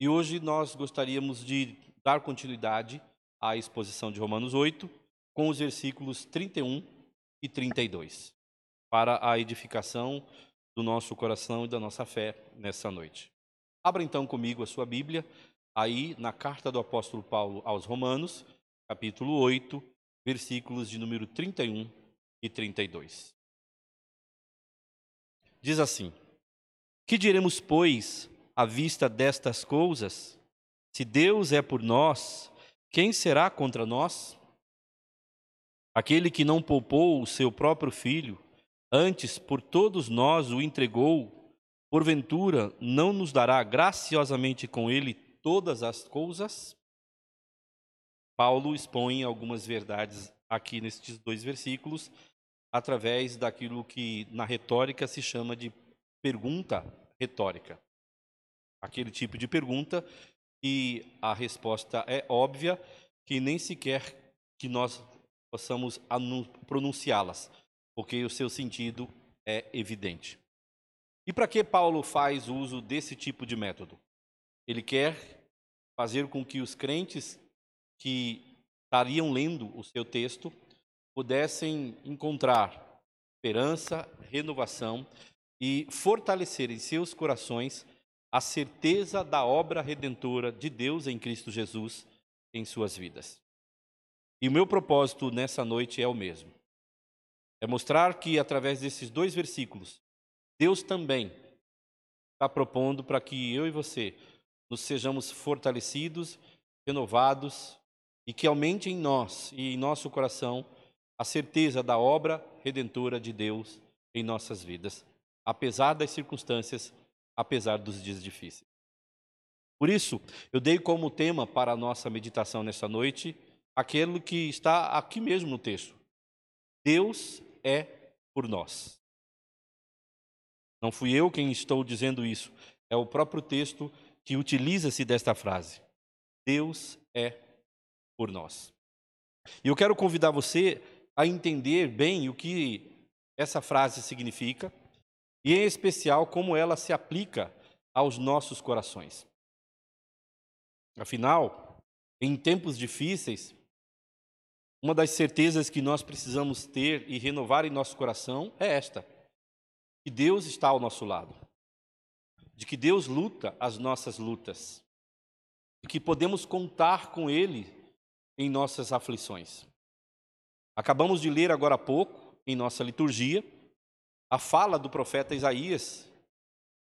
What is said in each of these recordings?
E hoje nós gostaríamos de dar continuidade à exposição de Romanos 8, com os versículos 31 e 32, para a edificação do nosso coração e da nossa fé nessa noite. Abra então comigo a sua Bíblia, aí na carta do apóstolo Paulo aos Romanos, capítulo 8, versículos de número 31 e 32. Diz assim: Que diremos, pois, à vista destas coisas? Se Deus é por nós, quem será contra nós? Aquele que não poupou o seu próprio filho, antes por todos nós o entregou, porventura não nos dará graciosamente com ele todas as coisas? Paulo expõe algumas verdades aqui nestes dois versículos, através daquilo que na retórica se chama de pergunta retórica. Aquele tipo de pergunta e a resposta é óbvia, que nem sequer que nós possamos pronunciá-las, porque o seu sentido é evidente. E para que Paulo faz uso desse tipo de método? Ele quer fazer com que os crentes que estariam lendo o seu texto pudessem encontrar esperança, renovação e fortalecer em seus corações a certeza da obra redentora de Deus em Cristo Jesus em suas vidas. E o meu propósito nessa noite é o mesmo. É mostrar que através desses dois versículos, Deus também está propondo para que eu e você nos sejamos fortalecidos, renovados e que aumente em nós e em nosso coração a certeza da obra redentora de Deus em nossas vidas, apesar das circunstâncias, apesar dos dias difíceis. Por isso, eu dei como tema para a nossa meditação nesta noite aquilo que está aqui mesmo no texto. Deus é por nós. Não fui eu quem estou dizendo isso, é o próprio texto que utiliza-se desta frase. Deus é por nós. E eu quero convidar você a entender bem o que essa frase significa e, em especial, como ela se aplica aos nossos corações. Afinal, em tempos difíceis, uma das certezas que nós precisamos ter e renovar em nosso coração é esta: que Deus está ao nosso lado, de que Deus luta as nossas lutas, de que podemos contar com Ele em nossas aflições. Acabamos de ler agora há pouco, em nossa liturgia, a fala do profeta Isaías,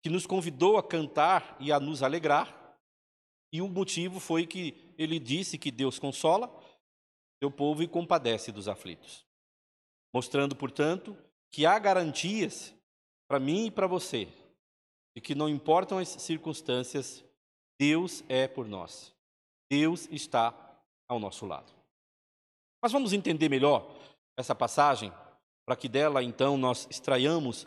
que nos convidou a cantar e a nos alegrar, e o motivo foi que ele disse que Deus consola seu povo e compadece dos aflitos. Mostrando, portanto, que há garantias para mim e para você, de que não importam as circunstâncias, Deus é por nós. Deus está ao nosso lado. Mas vamos entender melhor essa passagem, para que dela então nós extraiamos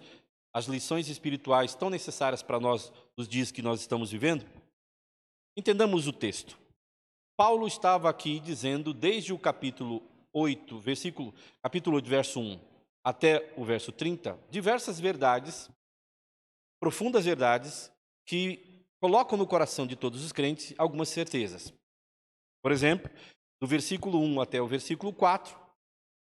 as lições espirituais tão necessárias para nós nos dias que nós estamos vivendo? Entendamos o texto. Paulo estava aqui dizendo desde o capítulo 8, versículo, capítulo 8, verso 1 até o verso 30, diversas verdades, profundas verdades que colocam no coração de todos os crentes algumas certezas. Por exemplo, do versículo 1 até o versículo 4,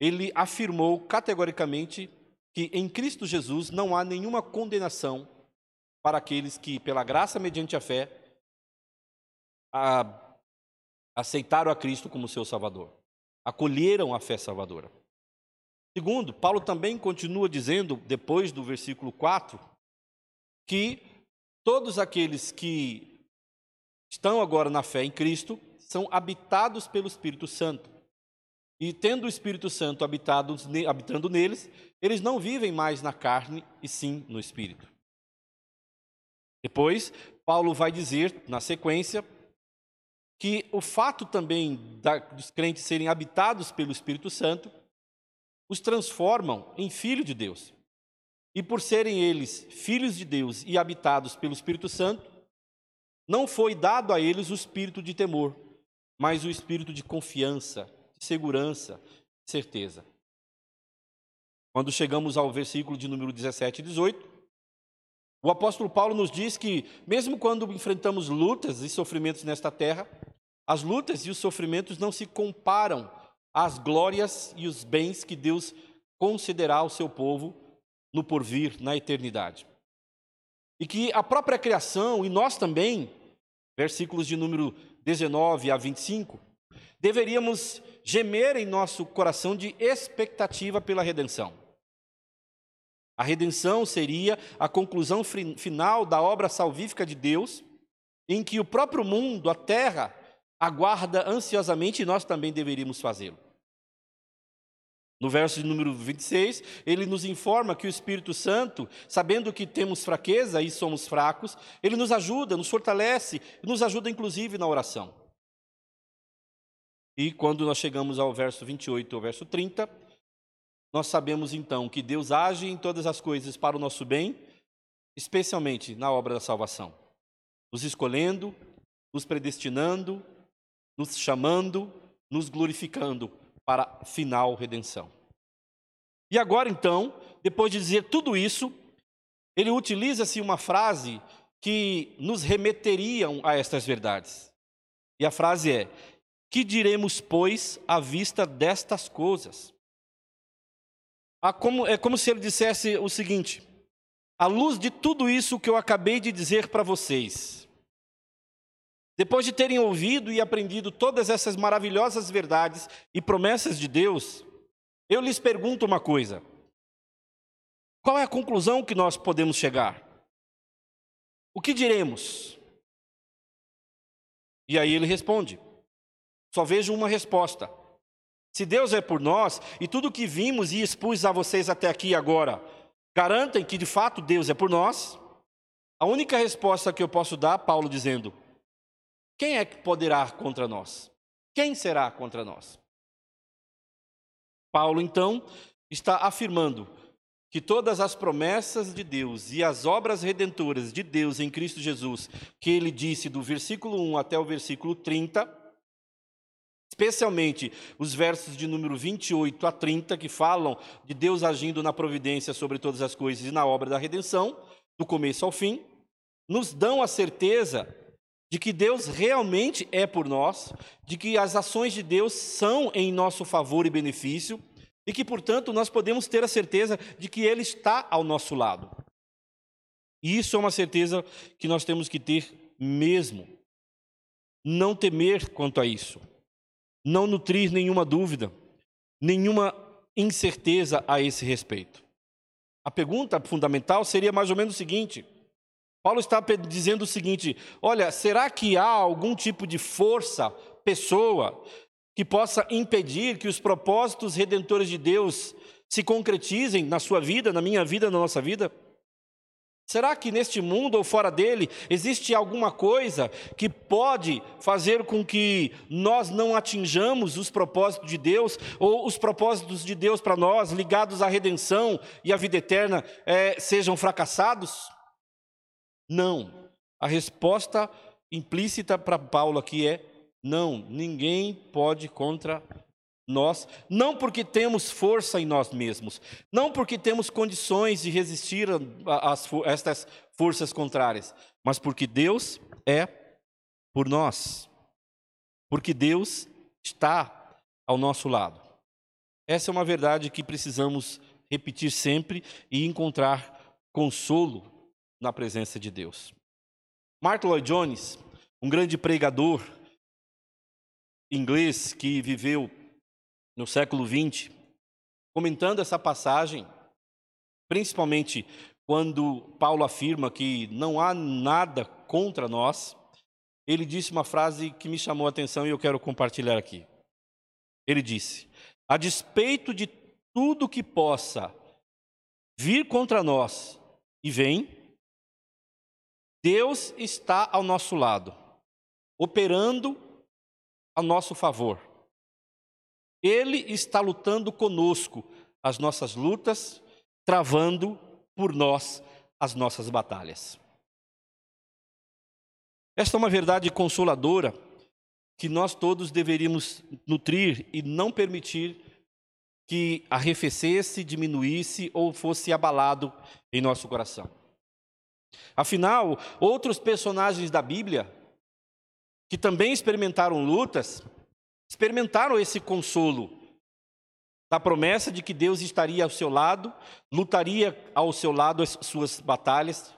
ele afirmou categoricamente que em Cristo Jesus não há nenhuma condenação para aqueles que, pela graça mediante a fé, a, aceitaram a Cristo como seu Salvador, acolheram a fé salvadora. Segundo, Paulo também continua dizendo, depois do versículo 4, que todos aqueles que estão agora na fé em Cristo são habitados pelo Espírito Santo. E tendo o Espírito Santo habitado, habitando neles, eles não vivem mais na carne, e sim no Espírito. Depois, Paulo vai dizer, na sequência, que o fato também da, dos crentes serem habitados pelo Espírito Santo os transformam em filhos de Deus. E por serem eles filhos de Deus e habitados pelo Espírito Santo, não foi dado a eles o espírito de temor, mas o espírito de confiança, segurança, certeza. Quando chegamos ao versículo de número 17 e 18, O apóstolo Paulo nos diz que, mesmo quando enfrentamos lutas e sofrimentos nesta terra, as lutas e os sofrimentos não se comparam às glórias e os bens que Deus concederá ao seu povo no porvir, na eternidade. E que a própria criação, e nós também, versículos de número 19 a 25, deveríamos gemer em nosso coração de expectativa pela redenção. A redenção seria a conclusão final da obra salvífica de Deus, em que o próprio mundo, a terra, aguarda ansiosamente e nós também deveríamos fazê-lo. No verso de número 26, ele nos informa que o Espírito Santo, sabendo que temos fraqueza e somos fracos, ele nos ajuda, nos fortalece, nos ajuda inclusive na oração. E quando nós chegamos ao verso 28 ao verso 30, nós sabemos então que Deus age em todas as coisas para o nosso bem, especialmente na obra da salvação, nos escolhendo, nos predestinando, nos chamando, nos glorificando para final redenção. E agora então, depois de dizer tudo isso, ele utiliza-se uma frase que nos remeteriam a estas verdades. E a frase é: Que diremos, pois, à vista destas coisas? Como, é como se ele dissesse o seguinte: à luz de tudo isso que eu acabei de dizer para vocês, depois de terem ouvido e aprendido todas essas maravilhosas verdades e promessas de Deus, eu lhes pergunto uma coisa: qual é a conclusão que nós podemos chegar? O que diremos? E aí ele responde: só vejo uma resposta. Se Deus é por nós e tudo que vimos e expus a vocês até aqui agora garantem que de fato Deus é por nós, a única resposta que eu posso dar, Paulo dizendo, quem é que poderá contra nós? Quem será contra nós? Paulo, então, está afirmando que todas as promessas de Deus e as obras redentoras de Deus em Cristo Jesus, que ele disse do versículo 1 até o versículo 30, especialmente os versos de número 28 a 30, que falam de Deus agindo na providência sobre todas as coisas e na obra da redenção, do começo ao fim, nos dão a certeza de que Deus realmente é por nós, de que as ações de Deus são em nosso favor e benefício, e que, portanto, nós podemos ter a certeza de que Ele está ao nosso lado. E isso é uma certeza que nós temos que ter mesmo. Não temer quanto a isso. Não nutrir nenhuma dúvida, nenhuma incerteza a esse respeito. A pergunta fundamental seria mais ou menos o seguinte: Paulo está dizendo o seguinte: olha, será que há algum tipo de força, pessoa, que possa impedir que os propósitos redentores de Deus se concretizem na sua vida, na minha vida, na nossa vida? Será que neste mundo ou fora dele existe alguma coisa que pode fazer com que nós não atinjamos os propósitos de Deus ou os propósitos de Deus para nós ligados à redenção e à vida eterna é, sejam fracassados? Não. A resposta implícita para Paulo aqui é: não, ninguém pode contra nós, não porque temos força em nós mesmos, não porque temos condições de resistir a, a, a estas forças contrárias, mas porque Deus é por nós, porque Deus está ao nosso lado. Essa é uma verdade que precisamos repetir sempre e encontrar consolo na presença de Deus. Martin Lloyd Jones, um grande pregador inglês que viveu no século XX, comentando essa passagem, principalmente quando Paulo afirma que não há nada contra nós, ele disse uma frase que me chamou a atenção e eu quero compartilhar aqui. Ele disse: A despeito de tudo que possa vir contra nós e vem, Deus está ao nosso lado, operando a nosso favor. Ele está lutando conosco as nossas lutas, travando por nós as nossas batalhas. Esta é uma verdade consoladora que nós todos deveríamos nutrir e não permitir que arrefecesse, diminuísse ou fosse abalado em nosso coração. Afinal, outros personagens da Bíblia, que também experimentaram lutas, experimentaram esse consolo da promessa de que Deus estaria ao seu lado, lutaria ao seu lado as suas batalhas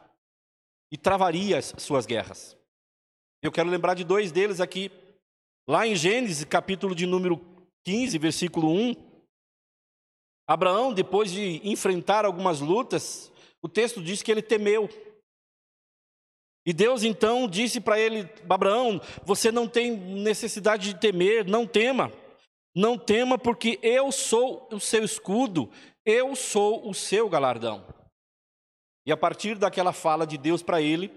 e travaria as suas guerras. Eu quero lembrar de dois deles aqui. Lá em Gênesis, capítulo de número 15, versículo 1, Abraão, depois de enfrentar algumas lutas, o texto diz que ele temeu. E Deus então disse para ele: Abraão, você não tem necessidade de temer, não tema. Não tema, porque eu sou o seu escudo, eu sou o seu galardão. E a partir daquela fala de Deus para ele,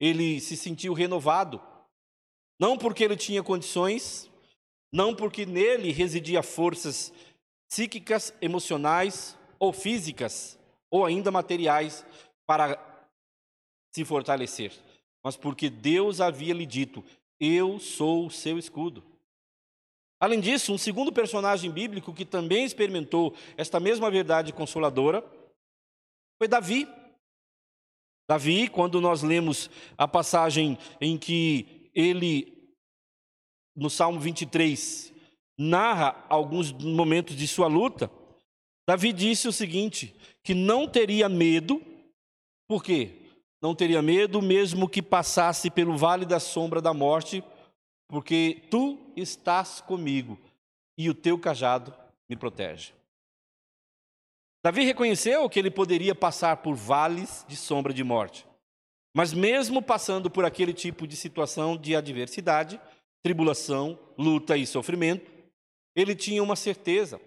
ele se sentiu renovado. Não porque ele tinha condições, não porque nele residia forças psíquicas, emocionais ou físicas, ou ainda materiais, para se fortalecer, mas porque Deus havia lhe dito: Eu sou o seu escudo. Além disso, um segundo personagem bíblico que também experimentou esta mesma verdade consoladora foi Davi. Davi, quando nós lemos a passagem em que ele, no Salmo 23, narra alguns momentos de sua luta, Davi disse o seguinte: que não teria medo, por quê? Não teria medo, mesmo que passasse pelo vale da sombra da morte, porque tu estás comigo e o teu cajado me protege. Davi reconheceu que ele poderia passar por vales de sombra de morte, mas mesmo passando por aquele tipo de situação de adversidade, tribulação, luta e sofrimento, ele tinha uma certeza.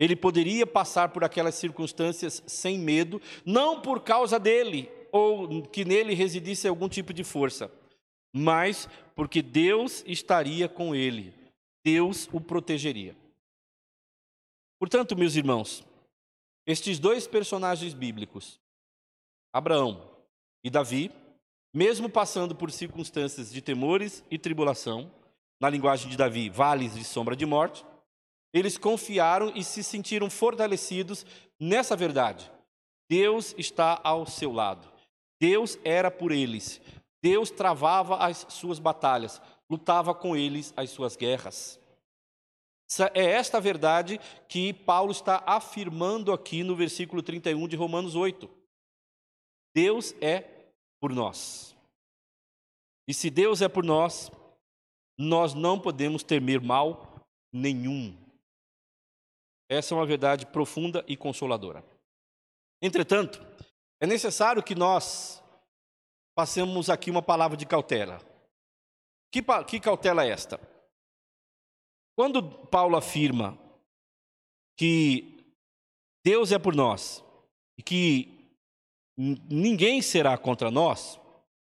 Ele poderia passar por aquelas circunstâncias sem medo, não por causa dele, ou que nele residisse algum tipo de força, mas porque Deus estaria com ele, Deus o protegeria. Portanto, meus irmãos, estes dois personagens bíblicos, Abraão e Davi, mesmo passando por circunstâncias de temores e tribulação, na linguagem de Davi, vales de sombra de morte, eles confiaram e se sentiram fortalecidos nessa verdade. Deus está ao seu lado. Deus era por eles. Deus travava as suas batalhas, lutava com eles as suas guerras. É esta verdade que Paulo está afirmando aqui no versículo 31 de Romanos 8. Deus é por nós. E se Deus é por nós, nós não podemos temer mal nenhum. Essa é uma verdade profunda e consoladora. Entretanto, é necessário que nós passemos aqui uma palavra de cautela. Que, que cautela é esta? Quando Paulo afirma que Deus é por nós e que ninguém será contra nós,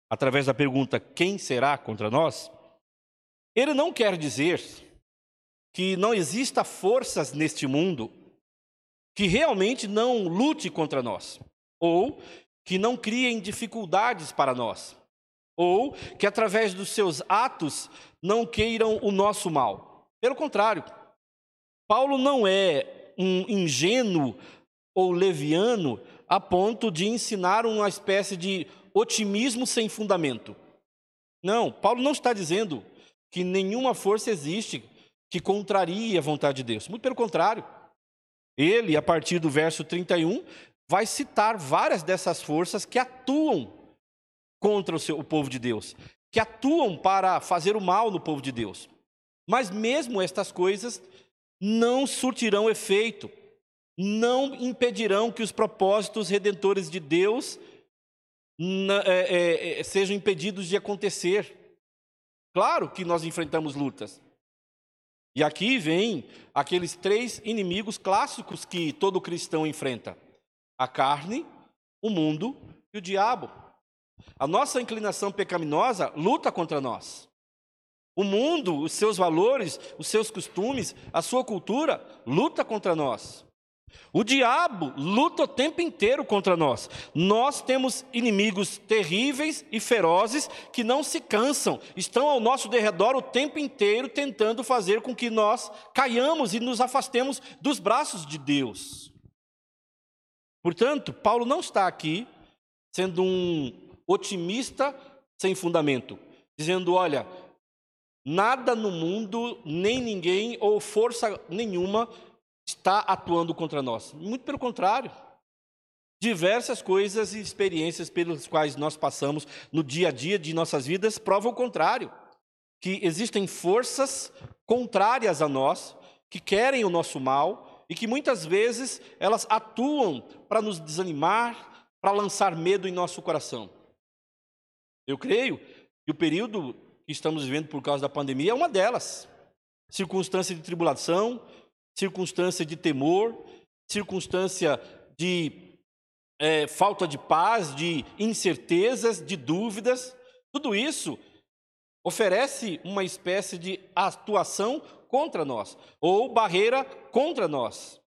através da pergunta quem será contra nós, ele não quer dizer que não exista forças neste mundo que realmente não lute contra nós ou que não criem dificuldades para nós, ou que através dos seus atos não queiram o nosso mal. Pelo contrário, Paulo não é um ingênuo ou leviano a ponto de ensinar uma espécie de otimismo sem fundamento. Não, Paulo não está dizendo que nenhuma força existe que contrarie a vontade de Deus. Muito pelo contrário. Ele, a partir do verso 31, vai citar várias dessas forças que atuam contra o, seu, o povo de Deus, que atuam para fazer o mal no povo de Deus. Mas mesmo estas coisas não surtirão efeito, não impedirão que os propósitos redentores de Deus é, é, é, sejam impedidos de acontecer. Claro que nós enfrentamos lutas. E aqui vem aqueles três inimigos clássicos que todo cristão enfrenta a carne, o mundo e o diabo. A nossa inclinação pecaminosa luta contra nós. O mundo, os seus valores, os seus costumes, a sua cultura luta contra nós. O diabo luta o tempo inteiro contra nós. Nós temos inimigos terríveis e ferozes que não se cansam, estão ao nosso derredor o tempo inteiro tentando fazer com que nós caiamos e nos afastemos dos braços de Deus. Portanto, Paulo não está aqui sendo um otimista sem fundamento, dizendo: olha, nada no mundo, nem ninguém ou força nenhuma está atuando contra nós. Muito pelo contrário. Diversas coisas e experiências pelas quais nós passamos no dia a dia de nossas vidas provam o contrário. Que existem forças contrárias a nós, que querem o nosso mal e que muitas vezes elas atuam para nos desanimar, para lançar medo em nosso coração. Eu creio que o período que estamos vivendo por causa da pandemia é uma delas. Circunstância de tribulação, circunstância de temor, circunstância de é, falta de paz, de incertezas, de dúvidas. Tudo isso oferece uma espécie de atuação contra nós, ou barreira contra nós.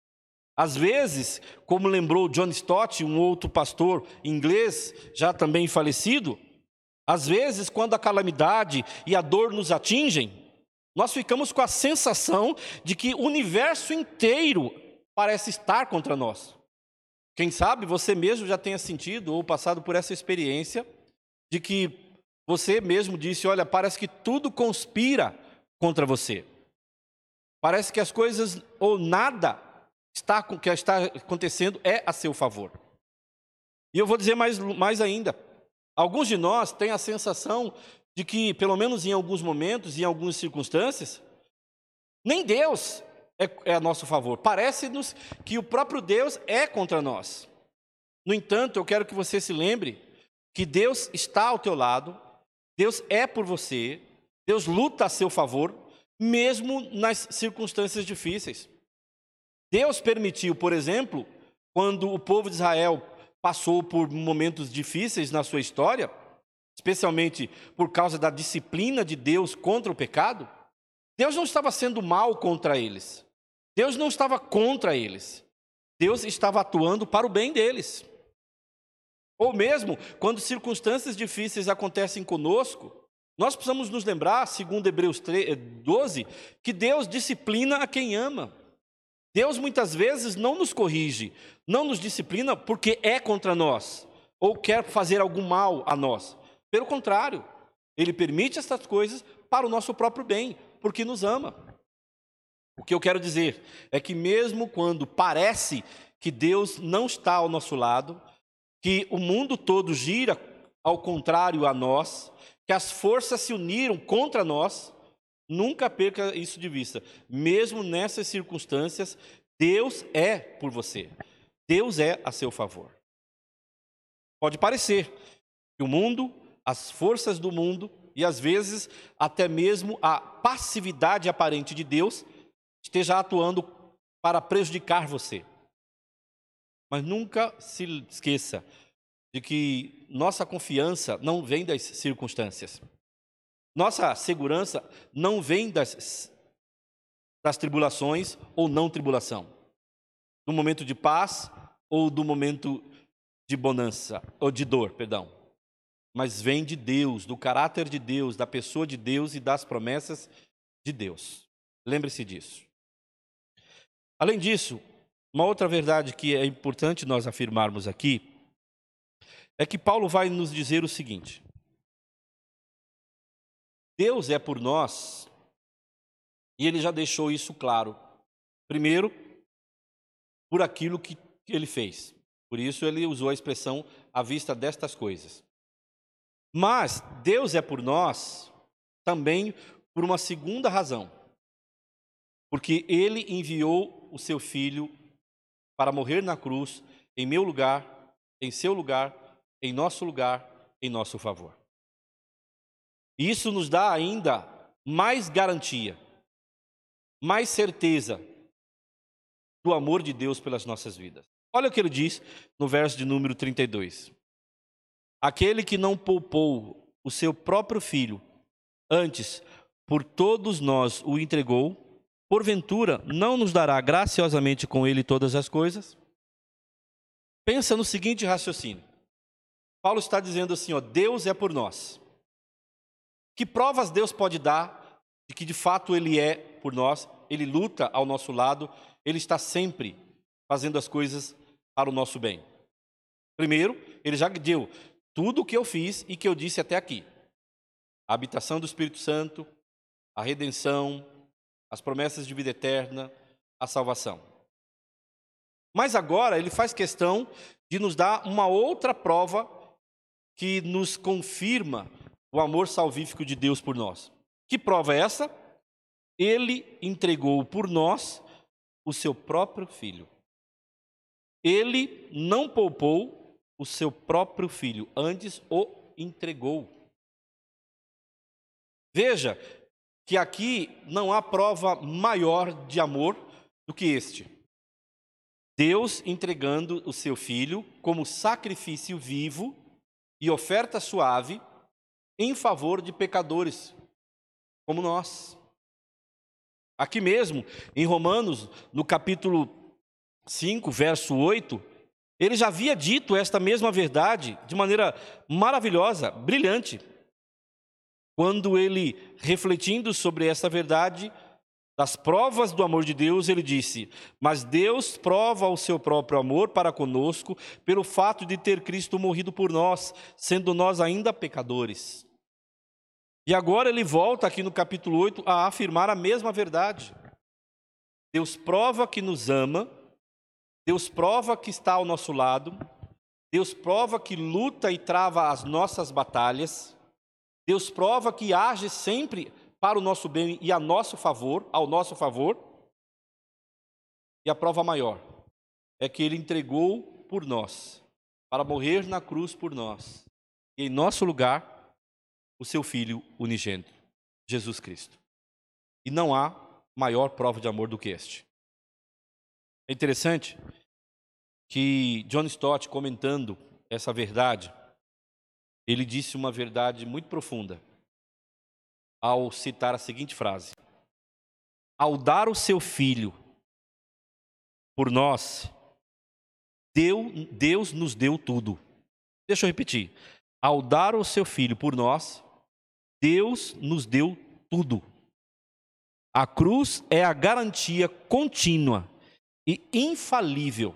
Às vezes, como lembrou John Stott, um outro pastor inglês, já também falecido, às vezes, quando a calamidade e a dor nos atingem, nós ficamos com a sensação de que o universo inteiro parece estar contra nós. Quem sabe você mesmo já tenha sentido ou passado por essa experiência de que você mesmo disse: Olha, parece que tudo conspira contra você. Parece que as coisas ou nada está, que está acontecendo é a seu favor. E eu vou dizer mais, mais ainda: alguns de nós têm a sensação de que, pelo menos em alguns momentos, em algumas circunstâncias, nem Deus é, é a nosso favor. Parece-nos que o próprio Deus é contra nós. No entanto, eu quero que você se lembre que Deus está ao teu lado, Deus é por você, Deus luta a seu favor, mesmo nas circunstâncias difíceis. Deus permitiu, por exemplo, quando o povo de Israel passou por momentos difíceis na sua história, especialmente por causa da disciplina de Deus contra o pecado, Deus não estava sendo mal contra eles. Deus não estava contra eles. Deus estava atuando para o bem deles. Ou mesmo quando circunstâncias difíceis acontecem conosco, nós precisamos nos lembrar, segundo Hebreus 12, eh, que Deus disciplina a quem ama. Deus muitas vezes não nos corrige, não nos disciplina porque é contra nós ou quer fazer algum mal a nós. Pelo contrário, ele permite essas coisas para o nosso próprio bem, porque nos ama. O que eu quero dizer é que, mesmo quando parece que Deus não está ao nosso lado, que o mundo todo gira ao contrário a nós, que as forças se uniram contra nós, nunca perca isso de vista. Mesmo nessas circunstâncias, Deus é por você. Deus é a seu favor. Pode parecer que o mundo as forças do mundo e às vezes até mesmo a passividade aparente de Deus esteja atuando para prejudicar você. Mas nunca se esqueça de que nossa confiança não vem das circunstâncias. Nossa segurança não vem das, das tribulações ou não tribulação. Do momento de paz ou do momento de bonança, ou de dor, perdão mas vem de Deus, do caráter de Deus, da pessoa de Deus e das promessas de Deus. Lembre-se disso. Além disso, uma outra verdade que é importante nós afirmarmos aqui é que Paulo vai nos dizer o seguinte: Deus é por nós, e ele já deixou isso claro. Primeiro, por aquilo que ele fez. Por isso ele usou a expressão à vista destas coisas. Mas Deus é por nós também por uma segunda razão. Porque ele enviou o seu filho para morrer na cruz em meu lugar, em seu lugar, em nosso lugar, em nosso favor. Isso nos dá ainda mais garantia, mais certeza do amor de Deus pelas nossas vidas. Olha o que ele diz no verso de número 32. Aquele que não poupou o seu próprio filho, antes por todos nós o entregou, porventura não nos dará graciosamente com ele todas as coisas? Pensa no seguinte raciocínio. Paulo está dizendo assim, ó, Deus é por nós. Que provas Deus pode dar de que de fato ele é por nós? Ele luta ao nosso lado, ele está sempre fazendo as coisas para o nosso bem. Primeiro, ele já deu tudo o que eu fiz e que eu disse até aqui. A habitação do Espírito Santo, a redenção, as promessas de vida eterna, a salvação. Mas agora ele faz questão de nos dar uma outra prova que nos confirma o amor salvífico de Deus por nós. Que prova é essa? Ele entregou por nós o seu próprio filho. Ele não poupou o seu próprio filho, antes o entregou. Veja que aqui não há prova maior de amor do que este. Deus entregando o seu filho como sacrifício vivo e oferta suave em favor de pecadores como nós. Aqui mesmo, em Romanos, no capítulo 5, verso 8, ele já havia dito esta mesma verdade de maneira maravilhosa, brilhante. Quando ele, refletindo sobre essa verdade, das provas do amor de Deus, ele disse: Mas Deus prova o seu próprio amor para conosco pelo fato de ter Cristo morrido por nós, sendo nós ainda pecadores. E agora ele volta aqui no capítulo 8 a afirmar a mesma verdade. Deus prova que nos ama, Deus prova que está ao nosso lado, Deus prova que luta e trava as nossas batalhas, Deus prova que age sempre para o nosso bem e a nosso favor, ao nosso favor. E a prova maior é que ele entregou por nós, para morrer na cruz por nós, e em nosso lugar o seu filho unigênito, Jesus Cristo. E não há maior prova de amor do que este. É interessante que John Stott, comentando essa verdade, ele disse uma verdade muito profunda ao citar a seguinte frase: Ao dar o seu filho por nós, Deus nos deu tudo. Deixa eu repetir. Ao dar o seu filho por nós, Deus nos deu tudo. A cruz é a garantia contínua e infalível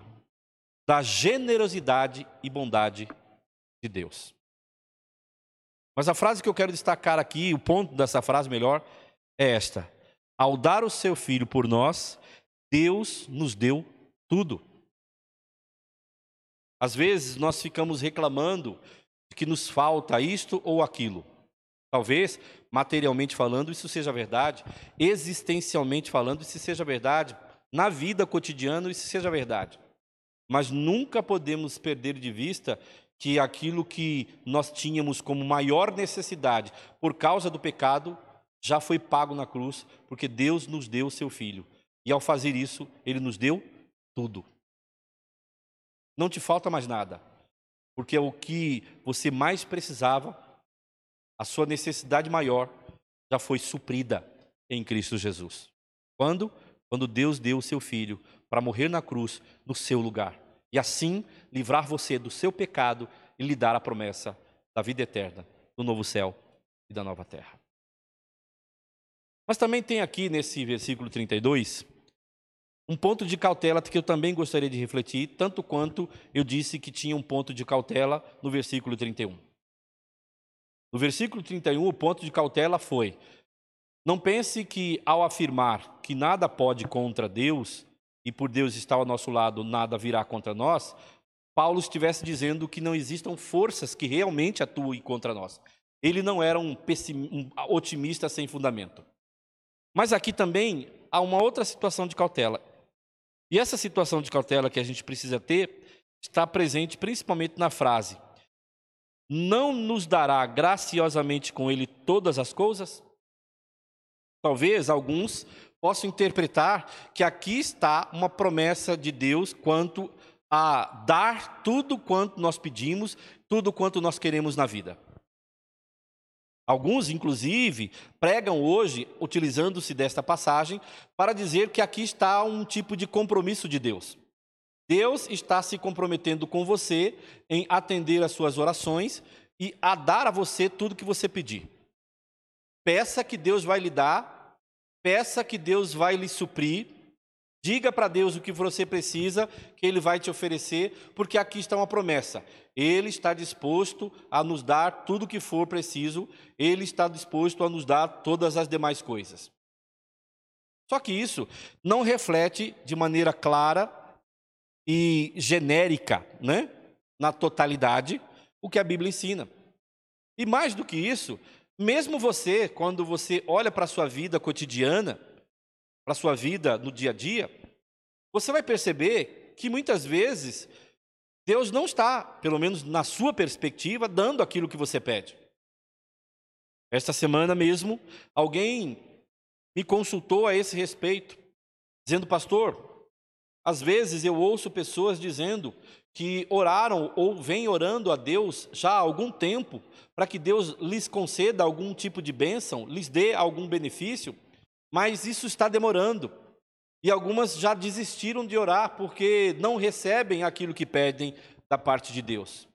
da generosidade e bondade de Deus. Mas a frase que eu quero destacar aqui, o ponto dessa frase melhor, é esta: Ao dar o seu filho por nós, Deus nos deu tudo. Às vezes nós ficamos reclamando de que nos falta isto ou aquilo. Talvez, materialmente falando, isso seja verdade, existencialmente falando, isso seja verdade, na vida cotidiana, isso seja verdade. Mas nunca podemos perder de vista que aquilo que nós tínhamos como maior necessidade por causa do pecado já foi pago na cruz, porque Deus nos deu o seu filho. E ao fazer isso, ele nos deu tudo. Não te falta mais nada, porque é o que você mais precisava a sua necessidade maior já foi suprida em Cristo Jesus. Quando? Quando Deus deu o seu filho para morrer na cruz no seu lugar. E assim livrar você do seu pecado e lhe dar a promessa da vida eterna, do novo céu e da nova terra. Mas também tem aqui nesse versículo 32 um ponto de cautela que eu também gostaria de refletir, tanto quanto eu disse que tinha um ponto de cautela no versículo 31. No versículo 31, o ponto de cautela foi: não pense que ao afirmar que nada pode contra Deus, e por Deus estar ao nosso lado, nada virá contra nós, Paulo estivesse dizendo que não existam forças que realmente atuem contra nós. Ele não era um, um otimista sem fundamento. Mas aqui também há uma outra situação de cautela. E essa situação de cautela que a gente precisa ter está presente principalmente na frase: não nos dará graciosamente com ele todas as coisas? Talvez alguns possam interpretar que aqui está uma promessa de Deus quanto a dar tudo quanto nós pedimos, tudo quanto nós queremos na vida. Alguns, inclusive, pregam hoje, utilizando-se desta passagem, para dizer que aqui está um tipo de compromisso de Deus. Deus está se comprometendo com você em atender às suas orações e a dar a você tudo que você pedir. Peça que Deus vai lhe dar, peça que Deus vai lhe suprir, Diga para Deus o que você precisa, que Ele vai te oferecer, porque aqui está uma promessa. Ele está disposto a nos dar tudo o que for preciso, Ele está disposto a nos dar todas as demais coisas. Só que isso não reflete de maneira clara e genérica, né, na totalidade, o que a Bíblia ensina. E mais do que isso, mesmo você, quando você olha para a sua vida cotidiana, para a sua vida no dia a dia, você vai perceber que muitas vezes Deus não está, pelo menos na sua perspectiva, dando aquilo que você pede. Esta semana mesmo, alguém me consultou a esse respeito, dizendo, pastor, às vezes eu ouço pessoas dizendo que oraram ou vêm orando a Deus já há algum tempo para que Deus lhes conceda algum tipo de bênção, lhes dê algum benefício, mas isso está demorando. E algumas já desistiram de orar porque não recebem aquilo que pedem da parte de Deus.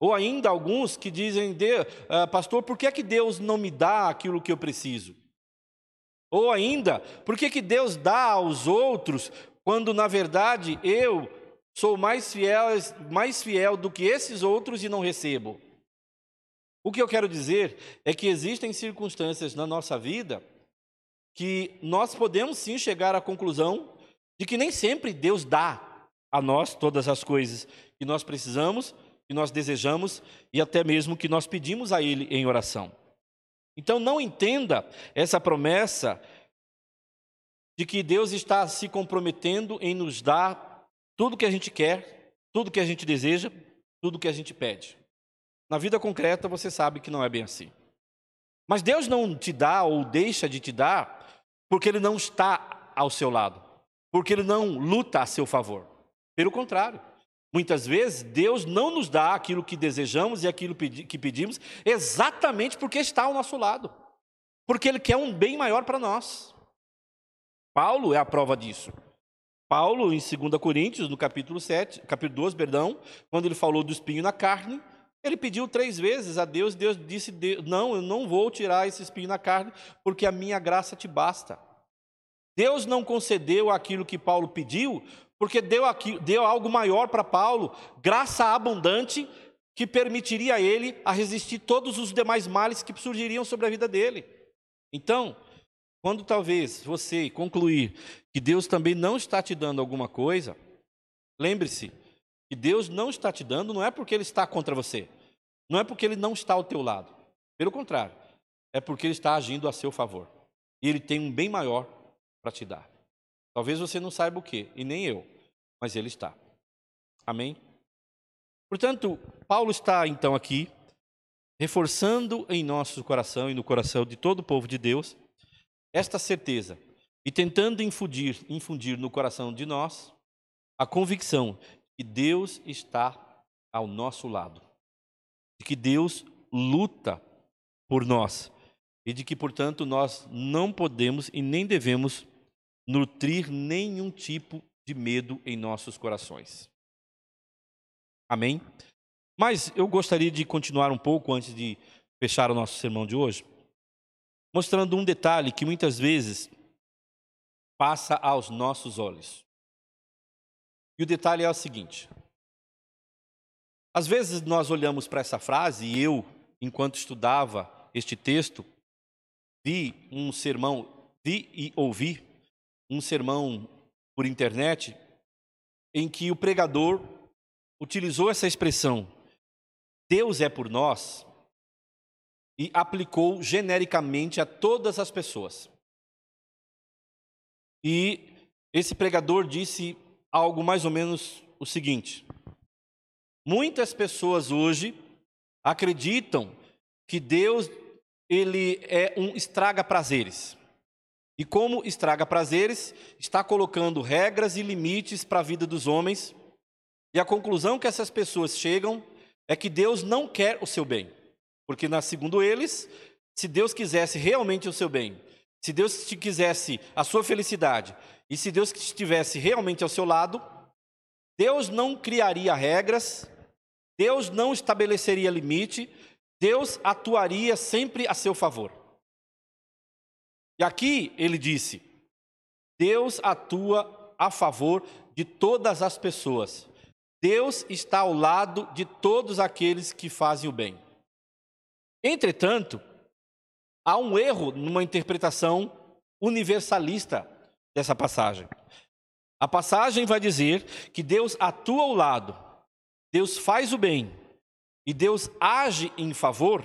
Ou ainda alguns que dizem, ah, pastor, por que, é que Deus não me dá aquilo que eu preciso? Ou ainda, por que, que Deus dá aos outros quando na verdade eu sou mais fiel, mais fiel do que esses outros e não recebo? O que eu quero dizer é que existem circunstâncias na nossa vida que nós podemos sim chegar à conclusão de que nem sempre Deus dá a nós todas as coisas que nós precisamos, que nós desejamos e até mesmo que nós pedimos a Ele em oração. Então não entenda essa promessa de que Deus está se comprometendo em nos dar tudo que a gente quer, tudo que a gente deseja, tudo que a gente pede. Na vida concreta você sabe que não é bem assim. Mas Deus não te dá ou deixa de te dar porque ele não está ao seu lado, porque ele não luta a seu favor. Pelo contrário, muitas vezes Deus não nos dá aquilo que desejamos e aquilo que pedimos, exatamente porque está ao nosso lado, porque ele quer um bem maior para nós. Paulo é a prova disso. Paulo, em 2 Coríntios, no capítulo 7, capítulo 12, perdão, quando ele falou do espinho na carne, ele pediu três vezes a Deus, Deus disse: Não, eu não vou tirar esse espinho na carne, porque a minha graça te basta. Deus não concedeu aquilo que Paulo pediu, porque deu, aqui, deu algo maior para Paulo, graça abundante, que permitiria a ele a resistir todos os demais males que surgiriam sobre a vida dele. Então, quando talvez você concluir que Deus também não está te dando alguma coisa, lembre-se, que Deus não está te dando não é porque Ele está contra você, não é porque Ele não está ao teu lado. Pelo contrário, é porque Ele está agindo a seu favor. E Ele tem um bem maior para te dar. Talvez você não saiba o que, e nem eu, mas Ele está. Amém? Portanto, Paulo está então aqui, reforçando em nosso coração e no coração de todo o povo de Deus, esta certeza, e tentando infundir, infundir no coração de nós a convicção que Deus está ao nosso lado, de que Deus luta por nós e de que, portanto, nós não podemos e nem devemos nutrir nenhum tipo de medo em nossos corações. Amém? Mas eu gostaria de continuar um pouco antes de fechar o nosso sermão de hoje, mostrando um detalhe que muitas vezes passa aos nossos olhos. E o detalhe é o seguinte: às vezes nós olhamos para essa frase, e eu, enquanto estudava este texto, vi um sermão, vi e ouvi um sermão por internet, em que o pregador utilizou essa expressão, Deus é por nós, e aplicou genericamente a todas as pessoas. E esse pregador disse algo mais ou menos o seguinte: muitas pessoas hoje acreditam que Deus ele é um estraga prazeres. E como estraga prazeres, está colocando regras e limites para a vida dos homens. E a conclusão que essas pessoas chegam é que Deus não quer o seu bem. Porque, segundo eles, se Deus quisesse realmente o seu bem, se Deus te quisesse a sua felicidade, e se Deus estivesse realmente ao seu lado, Deus não criaria regras, Deus não estabeleceria limite, Deus atuaria sempre a seu favor. E aqui ele disse: Deus atua a favor de todas as pessoas. Deus está ao lado de todos aqueles que fazem o bem. Entretanto, há um erro numa interpretação universalista dessa passagem. A passagem vai dizer que Deus atua ao lado, Deus faz o bem e Deus age em favor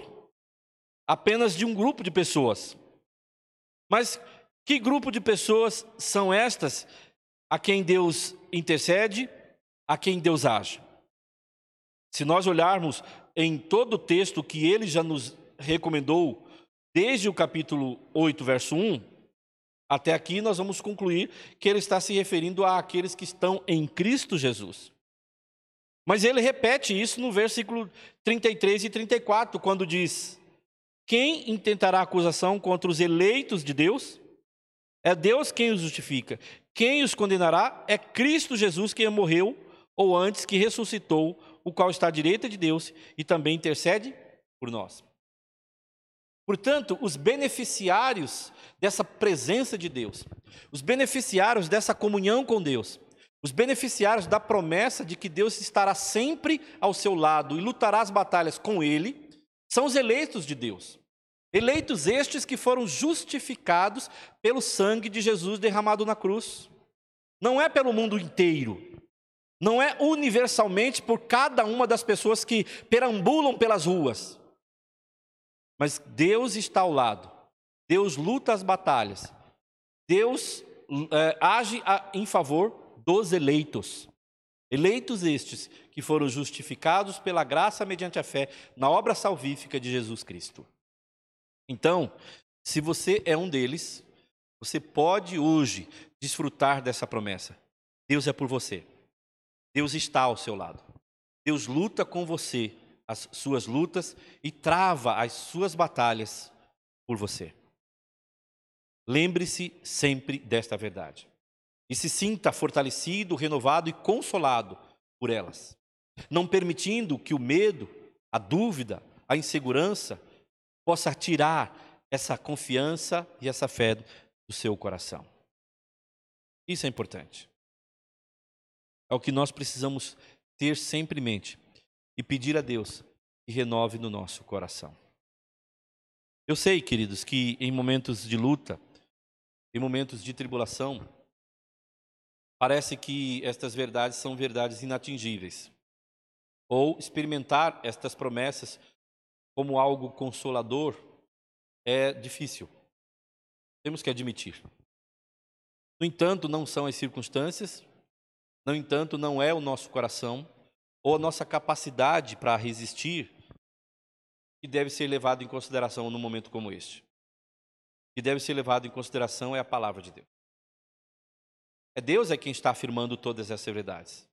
apenas de um grupo de pessoas. Mas que grupo de pessoas são estas a quem Deus intercede, a quem Deus age? Se nós olharmos em todo o texto que ele já nos recomendou, desde o capítulo 8, verso 1, até aqui nós vamos concluir que ele está se referindo àqueles que estão em Cristo Jesus. Mas ele repete isso no versículo 33 e 34, quando diz: Quem intentará acusação contra os eleitos de Deus? É Deus quem os justifica. Quem os condenará é Cristo Jesus, quem morreu, ou antes que ressuscitou, o qual está à direita de Deus e também intercede por nós. Portanto, os beneficiários dessa presença de Deus, os beneficiários dessa comunhão com Deus, os beneficiários da promessa de que Deus estará sempre ao seu lado e lutará as batalhas com ele, são os eleitos de Deus. Eleitos estes que foram justificados pelo sangue de Jesus derramado na cruz. Não é pelo mundo inteiro, não é universalmente por cada uma das pessoas que perambulam pelas ruas. Mas Deus está ao lado. Deus luta as batalhas. Deus é, age a, em favor dos eleitos. Eleitos estes que foram justificados pela graça mediante a fé na obra salvífica de Jesus Cristo. Então, se você é um deles, você pode hoje desfrutar dessa promessa. Deus é por você. Deus está ao seu lado. Deus luta com você as suas lutas e trava as suas batalhas por você. Lembre-se sempre desta verdade e se sinta fortalecido, renovado e consolado por elas, não permitindo que o medo, a dúvida, a insegurança possa tirar essa confiança e essa fé do seu coração. Isso é importante. É o que nós precisamos ter sempre em mente e pedir a Deus que renove no nosso coração. Eu sei, queridos, que em momentos de luta, em momentos de tribulação, parece que estas verdades são verdades inatingíveis. Ou experimentar estas promessas como algo consolador é difícil. Temos que admitir. No entanto, não são as circunstâncias, no entanto, não é o nosso coração, ou a nossa capacidade para resistir, que deve ser levado em consideração num momento como este. O que deve ser levado em consideração é a palavra de Deus. É Deus é quem está afirmando todas essas verdades.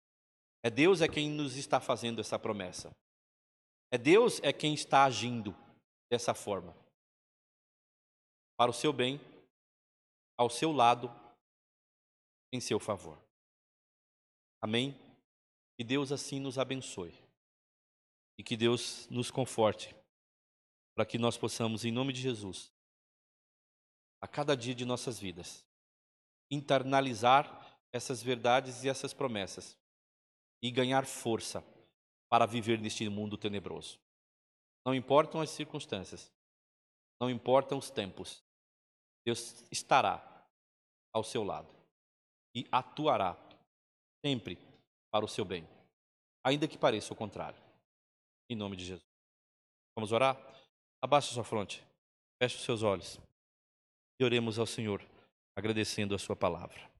É Deus é quem nos está fazendo essa promessa. É Deus é quem está agindo dessa forma. Para o seu bem, ao seu lado, em seu favor. Amém? Que Deus assim nos abençoe e que Deus nos conforte para que nós possamos, em nome de Jesus, a cada dia de nossas vidas, internalizar essas verdades e essas promessas e ganhar força para viver neste mundo tenebroso. Não importam as circunstâncias, não importam os tempos, Deus estará ao seu lado e atuará sempre para o seu bem, ainda que pareça o contrário. Em nome de Jesus. Vamos orar? Abaixe sua fronte, feche os seus olhos e oremos ao Senhor, agradecendo a sua palavra.